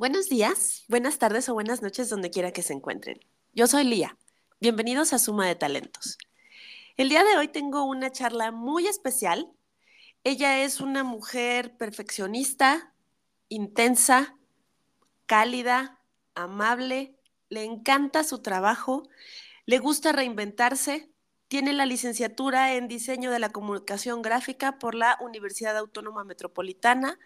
Buenos días, buenas tardes o buenas noches donde quiera que se encuentren. Yo soy Lía. Bienvenidos a Suma de Talentos. El día de hoy tengo una charla muy especial. Ella es una mujer perfeccionista, intensa, cálida, amable, le encanta su trabajo, le gusta reinventarse, tiene la licenciatura en diseño de la comunicación gráfica por la Universidad Autónoma Metropolitana,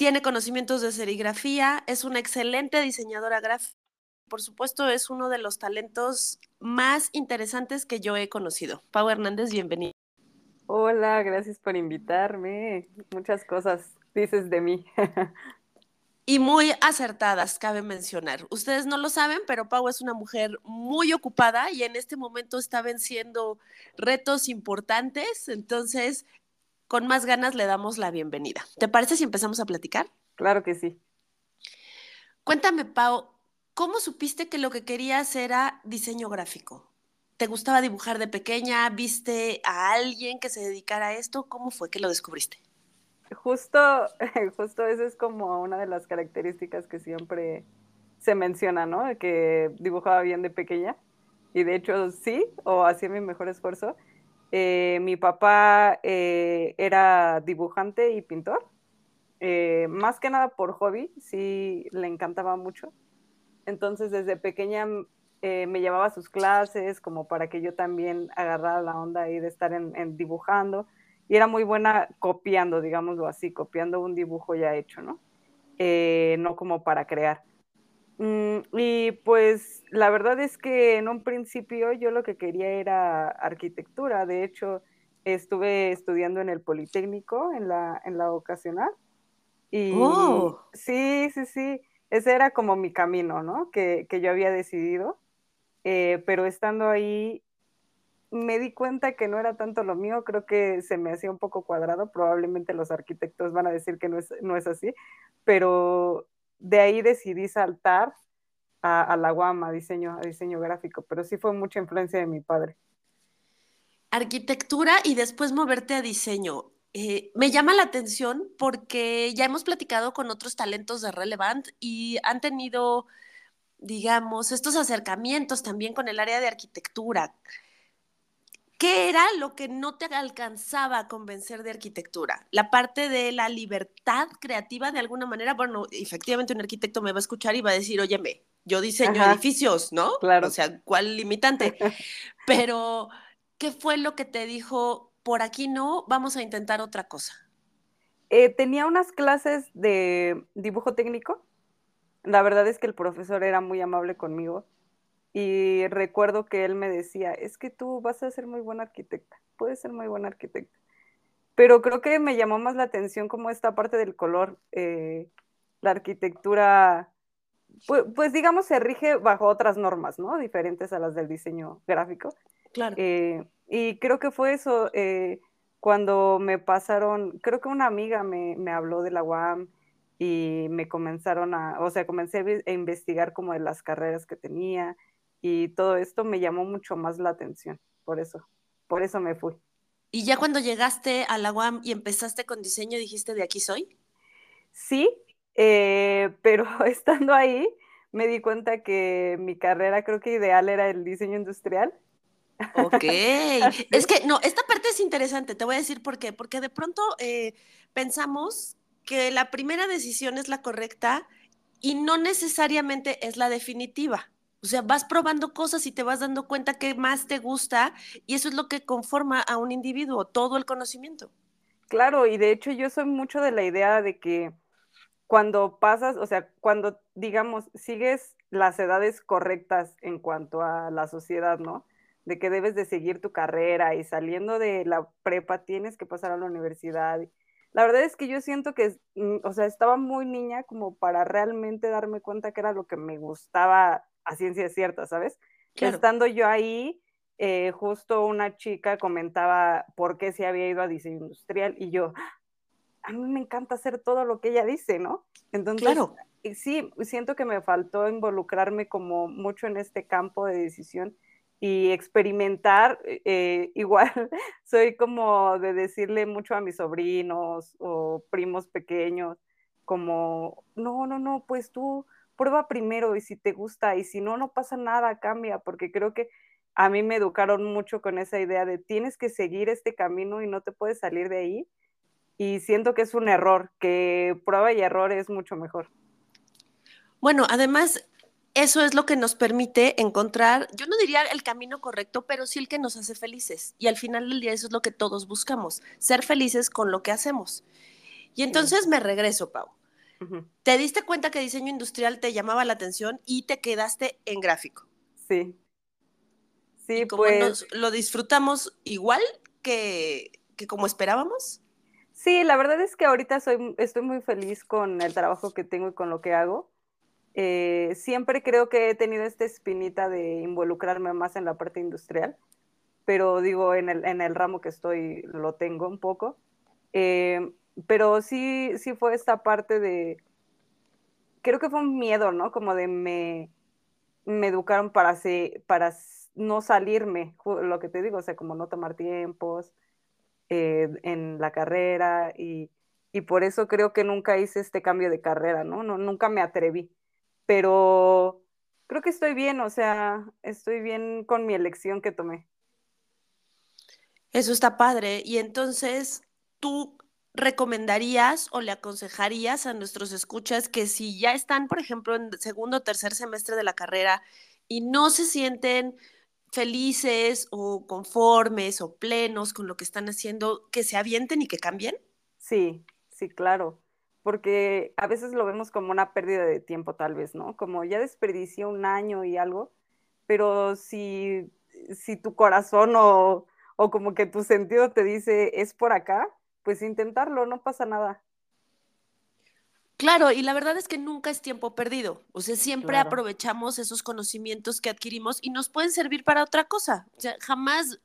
tiene conocimientos de serigrafía, es una excelente diseñadora gráfica. Por supuesto, es uno de los talentos más interesantes que yo he conocido. Pau Hernández, bienvenido. Hola, gracias por invitarme. Muchas cosas dices de mí. y muy acertadas, cabe mencionar. Ustedes no lo saben, pero Pau es una mujer muy ocupada y en este momento está venciendo retos importantes. Entonces, con más ganas le damos la bienvenida. ¿Te parece si empezamos a platicar? Claro que sí. Cuéntame, Pau, ¿cómo supiste que lo que querías era diseño gráfico? ¿Te gustaba dibujar de pequeña? ¿Viste a alguien que se dedicara a esto? ¿Cómo fue que lo descubriste? Justo, justo eso es como una de las características que siempre se menciona, ¿no? Que dibujaba bien de pequeña. Y de hecho sí, o hacía mi mejor esfuerzo. Eh, mi papá eh, era dibujante y pintor, eh, más que nada por hobby, sí le encantaba mucho. Entonces desde pequeña me llevaba a sus clases como para que yo también agarrara la onda ahí de estar en, dibujando. Y era muy buena copiando, digámoslo así, copiando un dibujo ya hecho, ¿no? no como para crear. Mm, y pues la verdad es que en un principio yo lo que quería era arquitectura. De hecho, estuve estudiando en el Politécnico, en la, en la vocacional. Y oh. sí, sí, sí, ese era como mi camino, ¿no? Que, que yo había decidido. Eh, pero estando ahí, me di cuenta que no era tanto lo mío, creo que se me hacía un poco cuadrado, probablemente los arquitectos van a decir que no es, no es así, pero de ahí decidí saltar a, la guama, a diseño, diseño gráfico, pero sí fue mucha influencia de mi padre. Arquitectura y después moverte a diseño. Eh, me llama la atención porque ya hemos platicado con otros talentos de Relevant y han tenido, digamos, estos acercamientos también con el área de arquitectura. ¿Qué era lo que no te alcanzaba a convencer de arquitectura? La parte de la libertad creativa de alguna manera. Bueno, efectivamente un arquitecto me va a escuchar y va a decir, óyeme, yo diseño edificios, ¿no? Claro. O sea, ¿cuál limitante? Pero, ¿qué fue lo que te dijo, por aquí no, vamos a intentar otra cosa? Eh, tenía unas clases de dibujo técnico. La verdad es que el profesor era muy amable conmigo y recuerdo que él me decía, es que tú vas a ser muy buena arquitecta, puedes ser muy buena arquitecta. Pero creo que me llamó más la atención como esta parte del color, eh, la arquitectura, pues, pues, digamos se rige bajo otras normas, ¿no? Diferentes a las del diseño gráfico. Claro. Eh, y creo que fue eso, eh, cuando me pasaron, creo que una amiga me, me habló de la UAM y me comenzaron a, o sea, comencé a investigar como de las carreras que tenía y todo esto me llamó mucho más la atención, por eso, por eso me fui. ¿Y ya cuando llegaste a la UAM y empezaste con diseño, dijiste de aquí soy? Sí, eh, pero estando ahí me di cuenta que mi carrera creo que ideal era el diseño industrial. Ok, es que no, esta parte es interesante, te voy a decir por qué, porque de pronto eh, pensamos que la primera decisión es la correcta y no necesariamente es la definitiva. O sea, vas probando cosas y te vas dando cuenta qué más te gusta y eso es lo que conforma a un individuo, todo el conocimiento. Claro, y de hecho yo soy mucho de la idea de que cuando pasas, o sea, cuando digamos, sigues las edades correctas en cuanto a la sociedad, ¿no? De que debes de seguir tu carrera y saliendo de la prepa tienes que pasar a la universidad. La verdad es que yo siento que, mm, o sea, estaba muy niña como para realmente darme cuenta que era lo que me gustaba a ciencia cierta, ¿sabes? Estando yo ahí, eh, justo una chica comentaba por qué se había ido a diseño industrial y yo, a mí me encanta hacer todo lo que ella dice, ¿no? Entonces, claro. sí, siento que me faltó involucrarme como mucho en este campo de decisión y experimentar. Eh, igual soy como de decirle mucho a mis sobrinos o primos pequeños, como, no, no, no, pues tú prueba primero y si te gusta y si no, no pasa nada, cambia, porque creo que a mí me educaron mucho con esa idea de tienes que seguir este camino y no te puedes salir de ahí. Y siento que es un error, que prueba y error es mucho mejor. Bueno, además, eso es lo que nos permite encontrar, yo no diría el camino correcto, pero sí el que nos hace felices. Y al final del día eso es lo que todos buscamos, ser felices con lo que hacemos. Y entonces me regreso, Pau. Te diste cuenta que diseño industrial te llamaba la atención y te quedaste en gráfico. Sí. Sí, pues. ¿Lo disfrutamos igual que, que como esperábamos? Sí, la verdad es que ahorita soy, estoy muy feliz con el trabajo que tengo y con lo que hago. Eh, siempre creo que he tenido esta espinita de involucrarme más en la parte industrial, pero digo, en el, en el ramo que estoy lo tengo un poco. Eh, pero sí, sí fue esta parte de, creo que fue un miedo, ¿no? Como de me, me educaron para, para no salirme, lo que te digo, o sea, como no tomar tiempos eh, en la carrera y, y, por eso creo que nunca hice este cambio de carrera, ¿no? ¿no? Nunca me atreví, pero creo que estoy bien, o sea, estoy bien con mi elección que tomé. Eso está padre. Y entonces, tú recomendarías o le aconsejarías a nuestros escuchas que si ya están, por ejemplo, en segundo o tercer semestre de la carrera y no se sienten felices o conformes o plenos con lo que están haciendo, que se avienten y que cambien? Sí, sí, claro, porque a veces lo vemos como una pérdida de tiempo tal vez, ¿no? Como ya desperdicié un año y algo, pero si, si tu corazón o, o como que tu sentido te dice es por acá, pues intentarlo, no pasa nada. Claro, y la verdad es que nunca es tiempo perdido. O sea, siempre aprovechamos esos conocimientos que adquirimos y nos pueden servir para otra cosa. O sea, jamás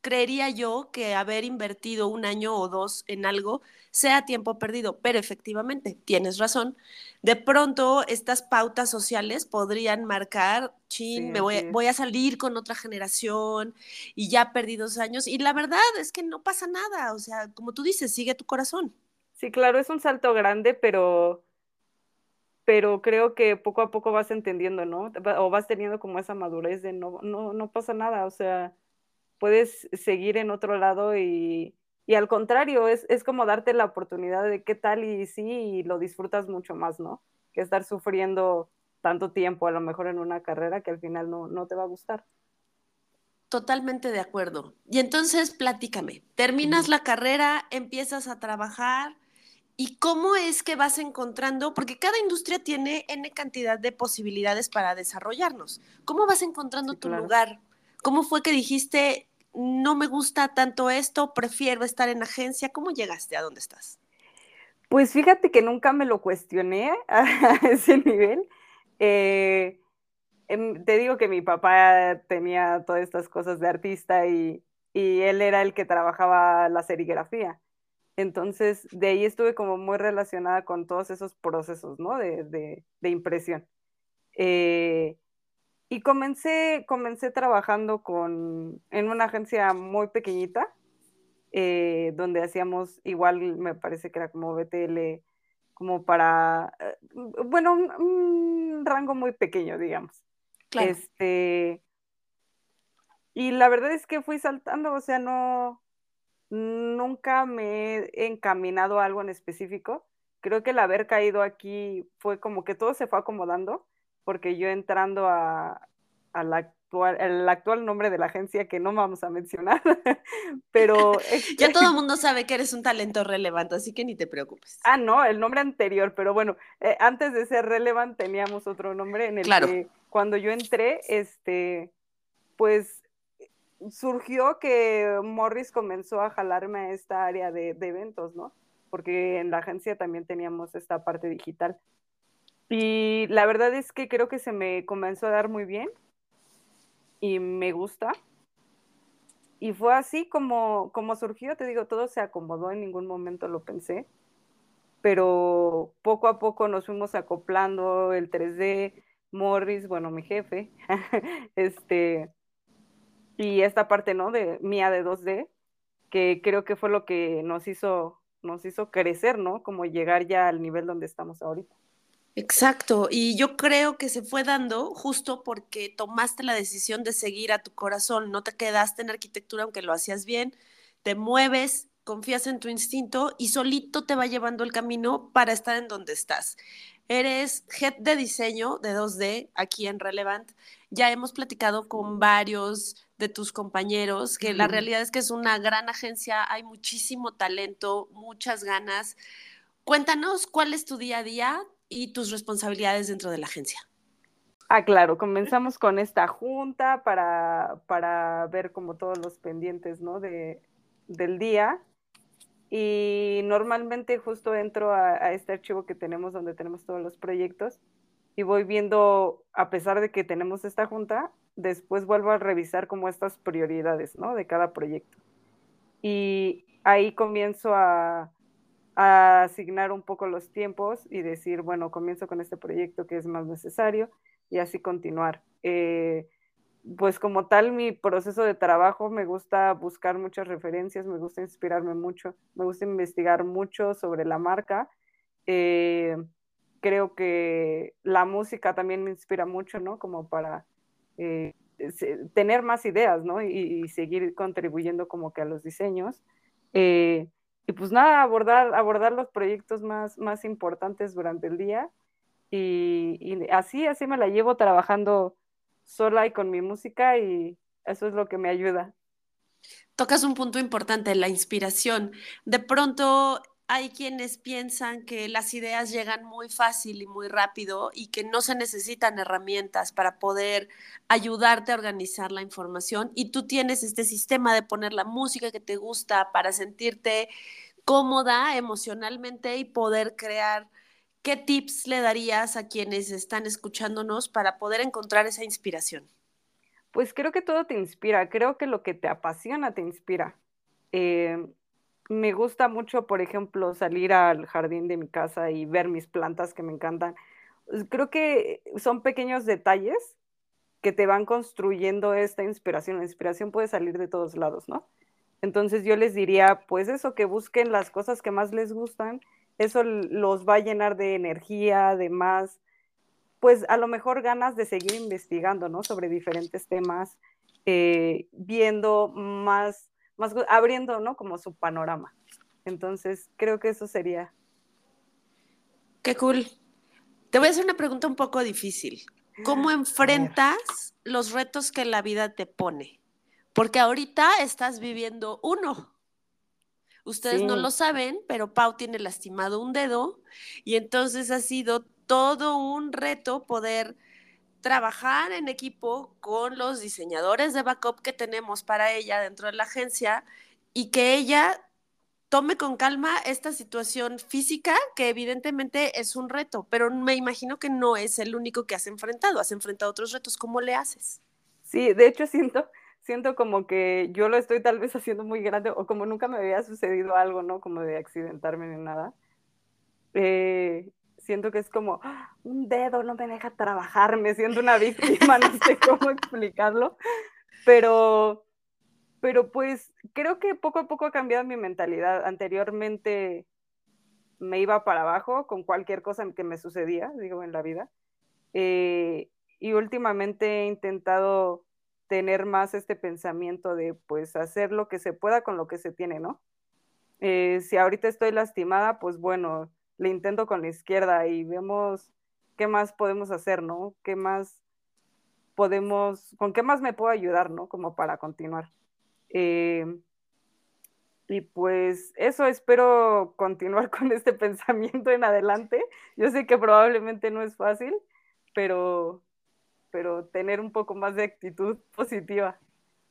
creería yo que haber invertido un año o dos en algo sea tiempo perdido, pero efectivamente, tienes razón. De pronto, estas pautas sociales podrían marcar, chin, me voy, voy, a salir con otra generación y ya perdí dos años. Y la verdad es que no pasa nada, o sea, como tú dices, sigue tu corazón. Sí, claro, es un salto grande, pero, pero creo que poco a poco vas entendiendo, ¿no? O vas teniendo como esa madurez de no, no, no pasa nada, o sea puedes seguir en otro lado y, y al contrario, es, es, como darte la oportunidad de qué tal y sí, y lo disfrutas mucho más, ¿no? Que estar sufriendo tanto tiempo a lo mejor en una carrera que al final no, no te va a gustar. Totalmente de acuerdo. Y entonces, platícame, terminas la carrera, empiezas a trabajar, ¿y cómo es que vas encontrando? Porque cada industria tiene N cantidad de posibilidades para desarrollarnos. ¿Cómo vas encontrando tu lugar? ¿Cómo fue que dijiste, no me gusta tanto esto, prefiero estar en agencia. ¿Cómo llegaste a dónde estás? Pues fíjate que nunca me lo cuestioné a ese nivel. Eh, em, te digo que mi papá tenía todas estas cosas de artista y, él era el que trabajaba la serigrafía. Entonces, de ahí estuve como muy relacionada con todos esos procesos, ¿no? De, impresión. Eh, y comencé, comencé trabajando con, en una agencia muy pequeñita, eh, donde hacíamos igual, me parece que era como BTL, como para, eh, bueno, un, rango muy pequeño, digamos. Este, y la verdad es que fui saltando, o sea, no, nunca me he encaminado a algo en específico. Creo que el haber caído aquí fue como que todo se fue acomodando porque yo entrando a, actual, el actual nombre de la agencia que no vamos a mencionar, pero... ya todo el mundo sabe que eres un talento relevante, así que ni te preocupes. Ah, no, el nombre anterior, pero bueno, eh, antes de ser relevant teníamos otro nombre en el que cuando yo entré, este, pues surgió que Morris comenzó a jalarme a esta área de, de eventos, ¿no? Porque en la agencia también teníamos esta parte digital. Y la verdad es que creo que se me comenzó a dar muy bien y me gusta. Y fue así como, como surgió, te digo, todo se acomodó, en ningún momento lo pensé, pero poco a poco nos fuimos acoplando el 3D, Morris, bueno, mi jefe, este, y esta parte, ¿no? De mía de 2D, que creo que fue lo que nos hizo nos hizo crecer, ¿no? Como llegar ya al nivel donde estamos ahorita. Exacto, y yo creo que se fue dando justo porque tomaste la decisión de seguir a tu corazón, no te quedaste en arquitectura aunque lo hacías bien, te mueves, confías en tu instinto y solito te va llevando el camino para estar en donde estás. Eres head de diseño de 2D aquí en Relevant. Ya hemos platicado con varios de tus compañeros que la realidad es que es una gran agencia, hay muchísimo talento, muchas ganas. Cuéntanos cuál es tu día a día, y tus responsabilidades dentro de la agencia. Ah, claro, comenzamos con esta junta para, para ver como todos los pendientes, ¿no? De, del día. Y normalmente justo entro a, a, este archivo que tenemos donde tenemos todos los proyectos y voy viendo, a pesar de que tenemos esta junta, después vuelvo a revisar como estas prioridades, ¿no? De cada proyecto. Y ahí comienzo a, a asignar un poco los tiempos y decir, bueno, comienzo con este proyecto que es más necesario y así continuar. Eh, pues como tal, mi proceso de trabajo me gusta buscar muchas referencias, me gusta inspirarme mucho, me gusta investigar mucho sobre la marca. Eh, creo que la música también me inspira mucho, ¿no? Como para eh, tener más ideas, ¿no? Y, y, seguir contribuyendo como que a los diseños. Eh, y pues nada, abordar, abordar los proyectos más, más importantes durante el día. Y, así, así me la llevo trabajando sola y con mi música y eso es lo que me ayuda. Tocas un punto importante, la inspiración. De pronto hay quienes piensan que las ideas llegan muy fácil y muy rápido y que no se necesitan herramientas para poder ayudarte a organizar la información y tú tienes este sistema de poner la música que te gusta para sentirte cómoda emocionalmente y poder crear. ¿Qué tips le darías a quienes están escuchándonos para poder encontrar esa inspiración? Pues creo que todo te inspira, creo que lo que te apasiona te inspira. Eh, me gusta mucho, por ejemplo, salir al jardín de mi casa y ver mis plantas que me encantan. Pues, creo que son pequeños detalles que te van construyendo esta inspiración. La inspiración puede salir de todos lados, ¿no? Entonces yo les diría, pues eso, que busquen las cosas que más les gustan, eso los va a llenar de energía, de más, pues a lo mejor ganas de seguir investigando, ¿no? Sobre diferentes temas, eh, viendo más más abriendo, ¿no? Como su panorama. Entonces, creo que eso sería. Qué cool. Te voy a hacer una pregunta un poco difícil. ¿Cómo enfrentas los retos que la vida te pone? Porque ahorita estás viviendo uno. Ustedes no lo saben, pero Pau tiene lastimado un dedo y entonces ha sido todo un reto poder trabajar en equipo con los diseñadores de backup que tenemos para ella dentro de la agencia y que ella tome con calma esta situación física que evidentemente es un reto, pero me imagino que no es el único que has enfrentado, has enfrentado otros retos, ¿cómo le haces? Sí, de hecho siento, siento como que yo lo estoy tal vez haciendo muy grande o como nunca me había sucedido algo, ¿no? Como de accidentarme ni nada. Eh, siento que es como un dedo no me deja trabajar, me siento una víctima, no sé cómo explicarlo, pero, pero pues creo que poco a poco ha cambiado mi mentalidad. Anteriormente me iba para abajo con cualquier cosa que me sucedía, digo, en la vida. Eh, y últimamente he intentado tener más este pensamiento de pues hacer lo que se pueda con lo que se tiene, ¿no? Eh, si ahorita estoy lastimada, pues bueno, le intento con la izquierda y vemos qué más podemos hacer, ¿no? ¿Qué más podemos, con qué más me puedo ayudar, ¿no? Como para continuar. Eh, y pues eso, espero continuar con este pensamiento en adelante. Yo sé que probablemente no es fácil, pero, pero tener un poco más de actitud positiva.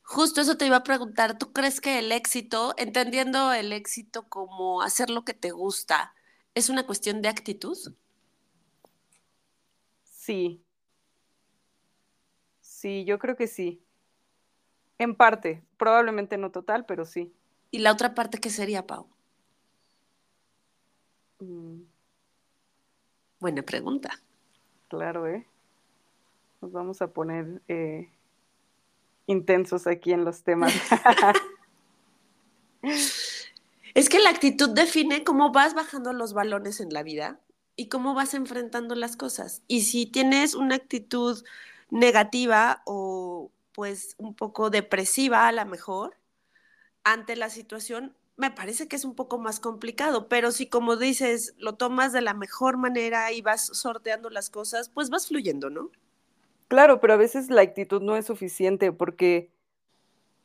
Justo eso te iba a preguntar, ¿tú crees que el éxito, entendiendo el éxito como hacer lo que te gusta, ¿Es una cuestión de actitud? Sí. Sí, yo creo que sí. En parte, probablemente no total, pero sí. ¿Y la otra parte qué sería, Pau? Mm. Buena pregunta. Claro, ¿eh? Nos vamos a poner eh, intensos aquí en los temas. Es que la actitud define cómo vas bajando los balones en la vida y cómo vas enfrentando las cosas. Y si tienes una actitud negativa o pues un poco depresiva a lo mejor ante la situación, me parece que es un poco más complicado, pero si como dices, lo tomas de la mejor manera y vas sorteando las cosas, pues vas fluyendo, ¿no? Claro, pero a veces la actitud no es suficiente porque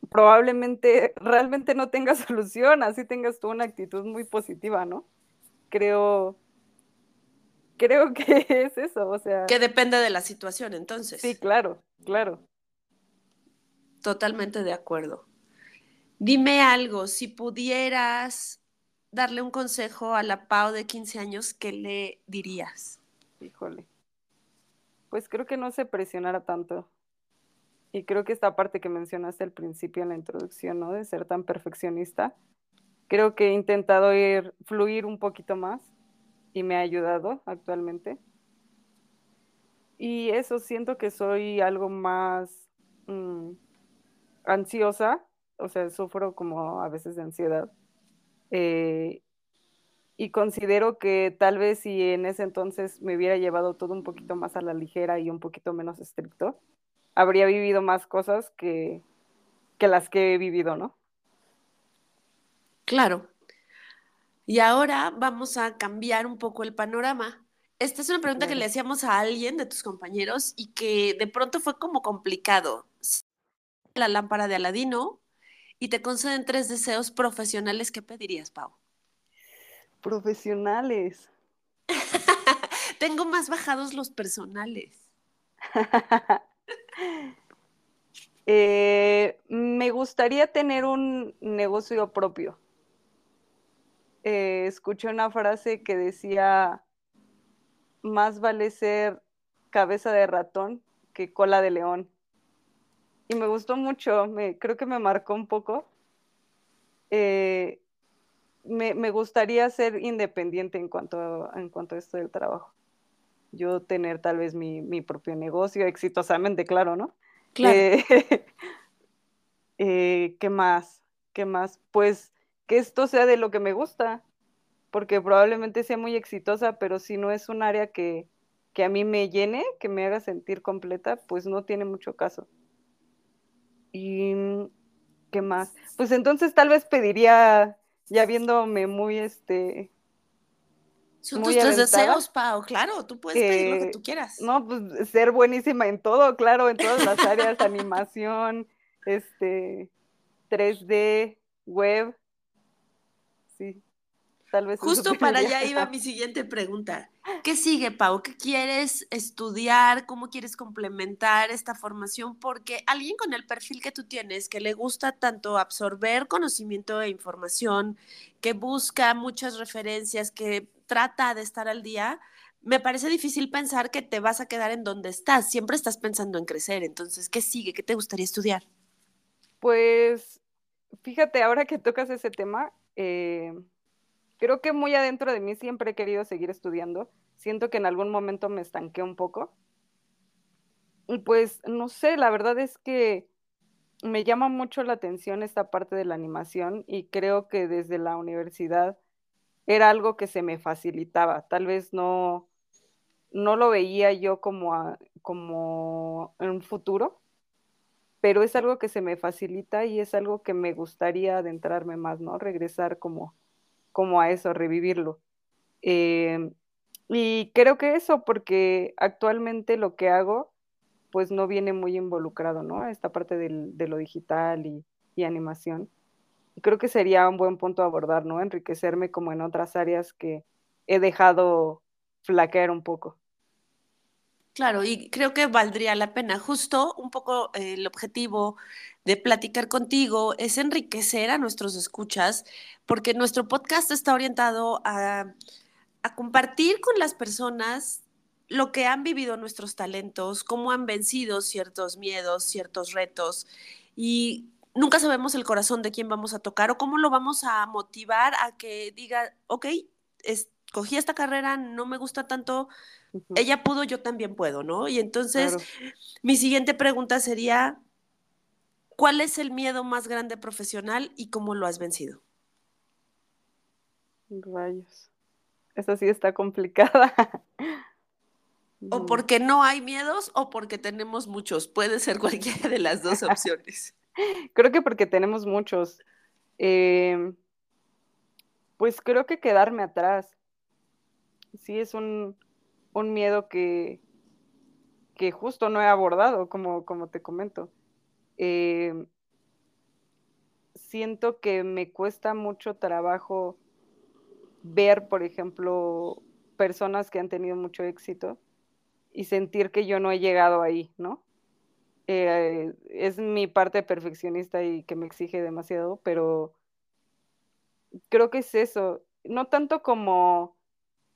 probablemente realmente no tengas solución, así tengas tú una actitud muy positiva, ¿no? Creo, creo que es eso, o sea. Que depende de la situación, entonces. Sí, claro, claro. Totalmente de acuerdo. Dime algo, si pudieras darle un consejo a la Pau de 15 años, ¿qué le dirías? Híjole. Pues creo que no se presionara tanto. Y creo que esta parte que mencionaste al principio en la introducción, ¿no? De ser tan perfeccionista, creo que he intentado ir, fluir un poquito más y me ha ayudado actualmente. Y eso siento que soy algo más mm, ansiosa, o sea, sufro como a veces de ansiedad. Eh, y considero que tal vez si en ese entonces me hubiera llevado todo un poquito más a la ligera y un poquito menos estricto, habría vivido más cosas que, que las que he vivido, ¿no? Claro. Y ahora vamos a cambiar un poco el panorama. Esta es una pregunta que le hacíamos a alguien de tus compañeros y que de pronto fue como complicado. La lámpara de Aladino y te conceden tres deseos profesionales, ¿qué pedirías, Pau? Profesionales. Tengo más bajados los personales. Eh, me gustaría tener un negocio propio. Eh, escuché una frase que decía, más vale ser cabeza de ratón que cola de león. Y me gustó mucho, creo que me marcó un poco. Eh, me, gustaría ser independiente en cuanto, en cuanto a esto del trabajo. Yo tener tal vez mi, mi propio negocio exitosamente, claro, ¿no? Claro. Eh, eh, ¿Qué más? ¿Qué más? Pues que esto sea de lo que me gusta, porque probablemente sea muy exitosa, pero si no es un área que, que a mí me llene, que me haga sentir completa, pues no tiene mucho caso. ¿Y qué más? Pues entonces tal vez pediría ya viéndome muy este. Son tus tres deseos, Pau, claro, tú puedes pedir lo que tú quieras. No, pues ser buenísima en todo, claro, en todas las áreas, animación, este, 3D, web. Sí, tal vez. Justo para allá iba mi siguiente pregunta. ¿Qué sigue, Pau? ¿Qué quieres estudiar? ¿Cómo quieres complementar esta formación? Porque alguien con el perfil que tú tienes, que le gusta tanto absorber conocimiento e información, que busca muchas referencias, que trata de estar al día, me parece difícil pensar que te vas a quedar en donde estás. Siempre estás pensando en crecer. Entonces, ¿qué sigue? ¿Qué te gustaría estudiar? Pues, fíjate, ahora que tocas ese tema, eh, creo que muy adentro de mí siempre he querido seguir estudiando. Siento que en algún momento me estanqué un poco. Y pues, no sé, la verdad es que me llama mucho la atención esta parte de la animación y creo que desde la universidad era algo que se me facilitaba. Tal vez no, no lo veía yo como, a, como en un futuro, pero es algo que se me facilita y es algo que me gustaría adentrarme más, ¿no? Regresar como como a eso, revivirlo. Eh, y creo que eso, porque actualmente lo que hago, pues no viene muy involucrado, ¿no? Esta parte del, de lo digital y, y, animación. Y creo que sería un buen punto a abordar, ¿no? Enriquecerme como en otras áreas que he dejado flaquear un poco. Claro, y creo que valdría la pena. Justo un poco eh, el objetivo de platicar contigo es enriquecer a nuestros escuchas, porque nuestro podcast está orientado a, a compartir con las personas lo que han vivido nuestros talentos, cómo han vencido ciertos miedos, ciertos retos, y nunca sabemos el corazón de quién vamos a tocar o cómo lo vamos a motivar a que diga, ok, escogí esta carrera, no me gusta tanto, ella pudo, yo también puedo, ¿no? Y entonces, claro. mi siguiente pregunta sería, ¿cuál es el miedo más grande profesional y cómo lo has vencido? Rayos. Esta sí está complicada. O porque no hay miedos o porque tenemos muchos. Puede ser cualquiera de las dos opciones. creo que porque tenemos muchos. Em, pues creo que quedarme atrás. Sí, es un, un miedo que, que justo no he abordado, como, como te comento. Em, siento que me cuesta mucho trabajo ver, por ejemplo, personas que han tenido mucho éxito y sentir que yo no he llegado ahí, ¿no? Eh, es mi parte perfeccionista y que me exige demasiado, pero creo que es eso, no tanto como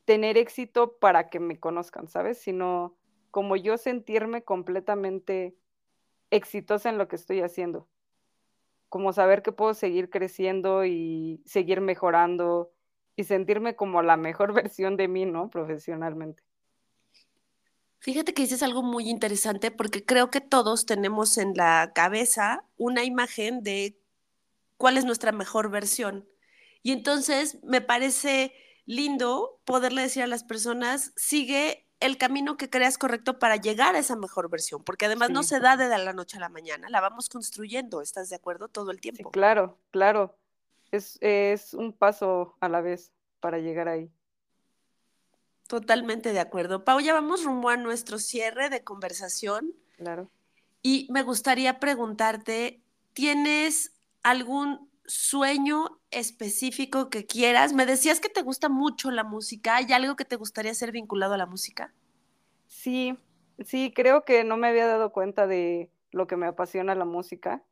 tener éxito para que me conozcan, ¿sabes? Sino como yo sentirme completamente exitosa en lo que estoy haciendo. Como saber que puedo seguir creciendo y seguir mejorando y sentirme como la mejor versión de mí, ¿no? Profesionalmente. Fíjate que dices algo muy interesante porque creo que todos tenemos en la cabeza una imagen de cuál es nuestra mejor versión. Y entonces me parece lindo poderle decir a las personas, sigue el camino que creas correcto para llegar a esa mejor versión, porque además no se da de la noche a la mañana, la vamos construyendo, ¿estás de acuerdo? Todo el tiempo. claro, claro. Es, es un paso a la vez para llegar ahí. Totalmente de acuerdo. Pau, ya vamos rumbo a nuestro cierre de conversación. Claro. Y me gustaría preguntarte, ¿tienes algún sueño específico que quieras? Me decías que te gusta mucho la música. ¿Hay algo que te gustaría ser vinculado a la música? Sí, sí, creo que no me había dado cuenta de lo que me apasiona la música.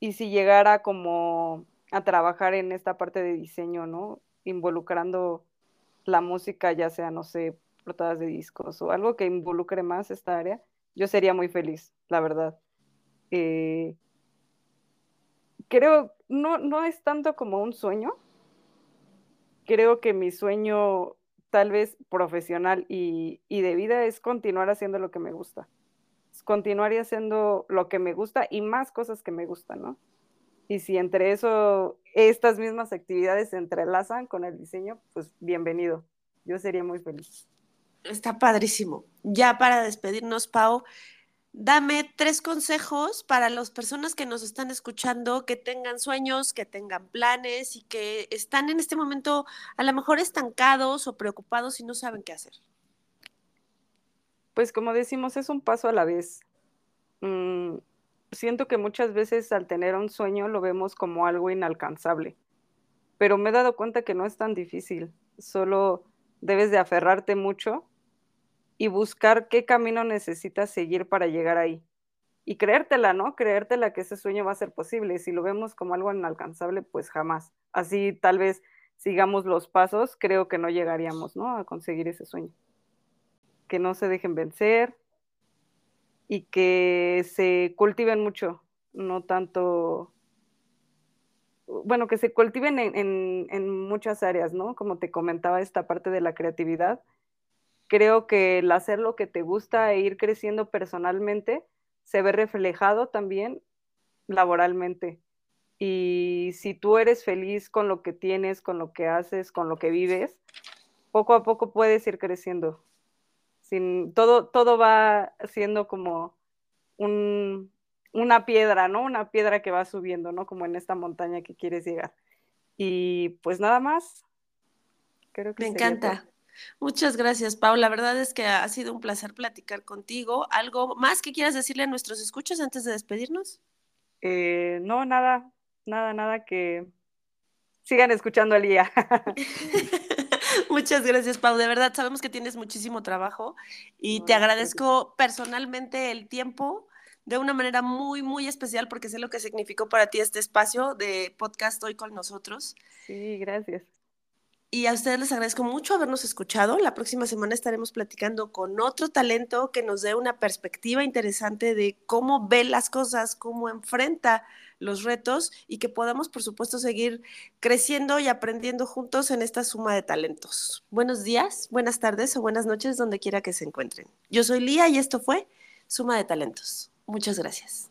Y si llegara como a trabajar en esta parte de diseño, ¿no? Involucrando la música, ya sea, no sé, portadas de discos o algo que involucre más esta área, yo sería muy feliz, la verdad. Eh, creo, no, no es tanto como un sueño, creo que mi sueño tal vez profesional y, y de vida es continuar haciendo lo que me gusta. Continuar haciendo lo que me gusta y más cosas que me gustan, ¿no? Y si entre eso, estas mismas actividades se entrelazan con el diseño, pues bienvenido. Yo sería muy feliz. Está padrísimo. Ya para despedirnos, Pau, dame tres consejos para las personas que nos están escuchando, que tengan sueños, que tengan planes y que están en este momento a lo mejor estancados o preocupados y no saben qué hacer. Pues como decimos, es un paso a la vez. Mm, siento que muchas veces al tener un sueño lo vemos como algo inalcanzable, pero me he dado cuenta que no es tan difícil, solo debes de aferrarte mucho y buscar qué camino necesitas seguir para llegar ahí. Y creértela, ¿no? Creértela que ese sueño va a ser posible. Si lo vemos como algo inalcanzable, pues jamás. Así tal vez sigamos los pasos, creo que no llegaríamos, ¿no? A conseguir ese sueño. Que no se dejen vencer, y que se cultiven mucho, no tanto, bueno, que se cultiven en, muchas áreas, ¿no? Como te comentaba, esta parte de la creatividad. Creo que el hacer lo que te gusta e ir creciendo personalmente se ve reflejado también laboralmente. Y si tú eres feliz con lo que tienes, con lo que haces, con lo que vives, poco a poco puedes ir creciendo sin, todo, todo va siendo como un, una piedra, ¿no? Una piedra que va subiendo, ¿no? Como en esta montaña que quieres llegar. Y pues nada más. Creo que Me encanta. Muchas gracias, Pau. La verdad es que ha sido un placer platicar contigo. ¿Algo más que quieras decirle a nuestros escuchas antes de despedirnos? Eh, no, nada, nada, nada que sigan escuchando a Lía. Muchas gracias, Pau. De verdad, sabemos que tienes muchísimo trabajo y te agradezco personalmente el tiempo de una manera muy, muy especial porque sé lo que significó para ti este espacio de podcast hoy con nosotros. Sí, gracias. Y a ustedes les agradezco mucho habernos escuchado. La próxima semana estaremos platicando con otro talento que nos dé una perspectiva interesante de cómo ve las cosas, cómo enfrenta los retos y que podamos, por supuesto, seguir creciendo y aprendiendo juntos en esta suma de talentos. Buenos días, buenas tardes o buenas noches, donde quiera que se encuentren. Yo soy Lía y esto fue Suma de Talentos. Muchas gracias.